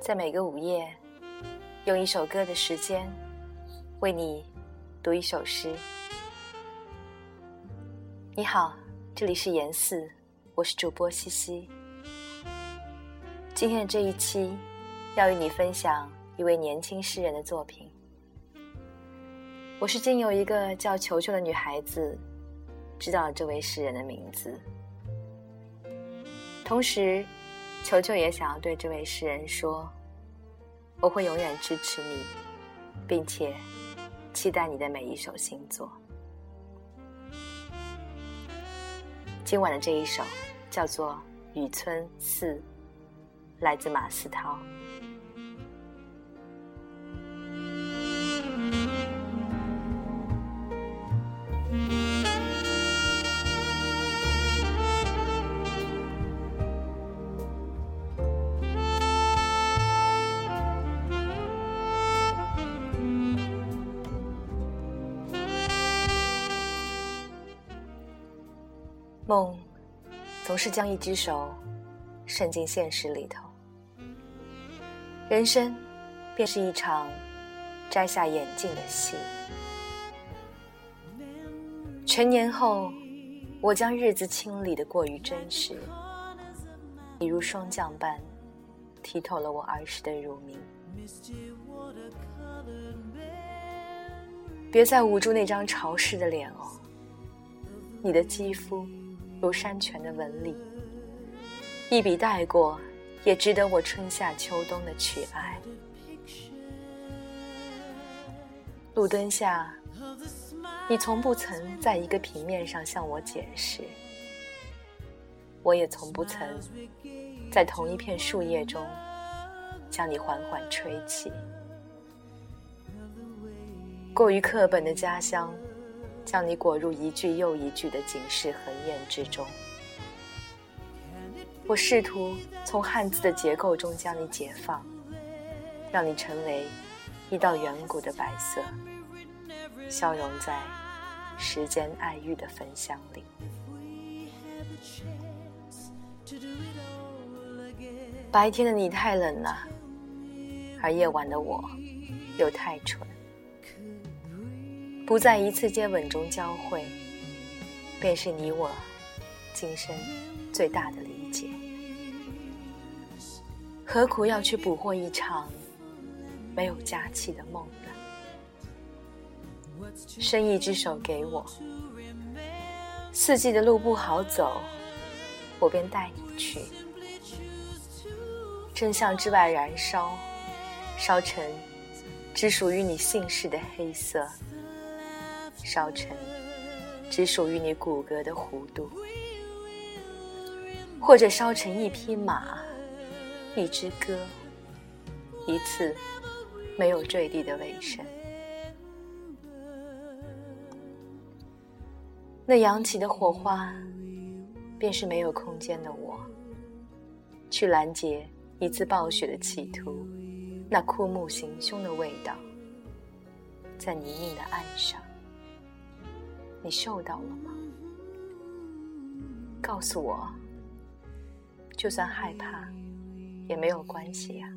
在每个午夜，用一首歌的时间，为你读一首诗。你好，这里是严四，我是主播西西。今天的这一期，要与你分享一位年轻诗人的作品。我是经由一个叫球球的女孩子，知道了这位诗人的名字。同时，球球也想要对这位诗人说。我会永远支持你，并且期待你的每一首新作。今晚的这一首叫做《雨村四》，来自马思涛。梦，总是将一只手伸进现实里头。人生，便是一场摘下眼镜的戏。成年后，我将日子清理的过于真实，你如霜降般剔透了我儿时的乳名。别再捂住那张潮湿的脸哦，你的肌肤。如山泉的纹理，一笔带过，也值得我春夏秋冬的去爱。路灯下，你从不曾在一个平面上向我解释，我也从不曾在同一片树叶中将你缓缓吹起。过于课本的家乡。将你裹入一句又一句的警示和验之中。我试图从汉字的结构中将你解放，让你成为一道远古的白色，消融在时间爱欲的焚香里。白天的你太冷了，而夜晚的我又太蠢。不在一次接吻中交汇，便是你我今生最大的理解。何苦要去捕获一场没有假期的梦呢？伸一只手给我，四季的路不好走，我便带你去。真相之外燃烧，烧成只属于你姓氏的黑色。烧成只属于你骨骼的弧度，或者烧成一匹马、一支歌、一次没有坠地的尾声。那扬起的火花，便是没有空间的我，去拦截一次暴雪的企图。那枯木行凶的味道，在泥泞的岸上。你嗅到了吗？告诉我，就算害怕，也没有关系呀。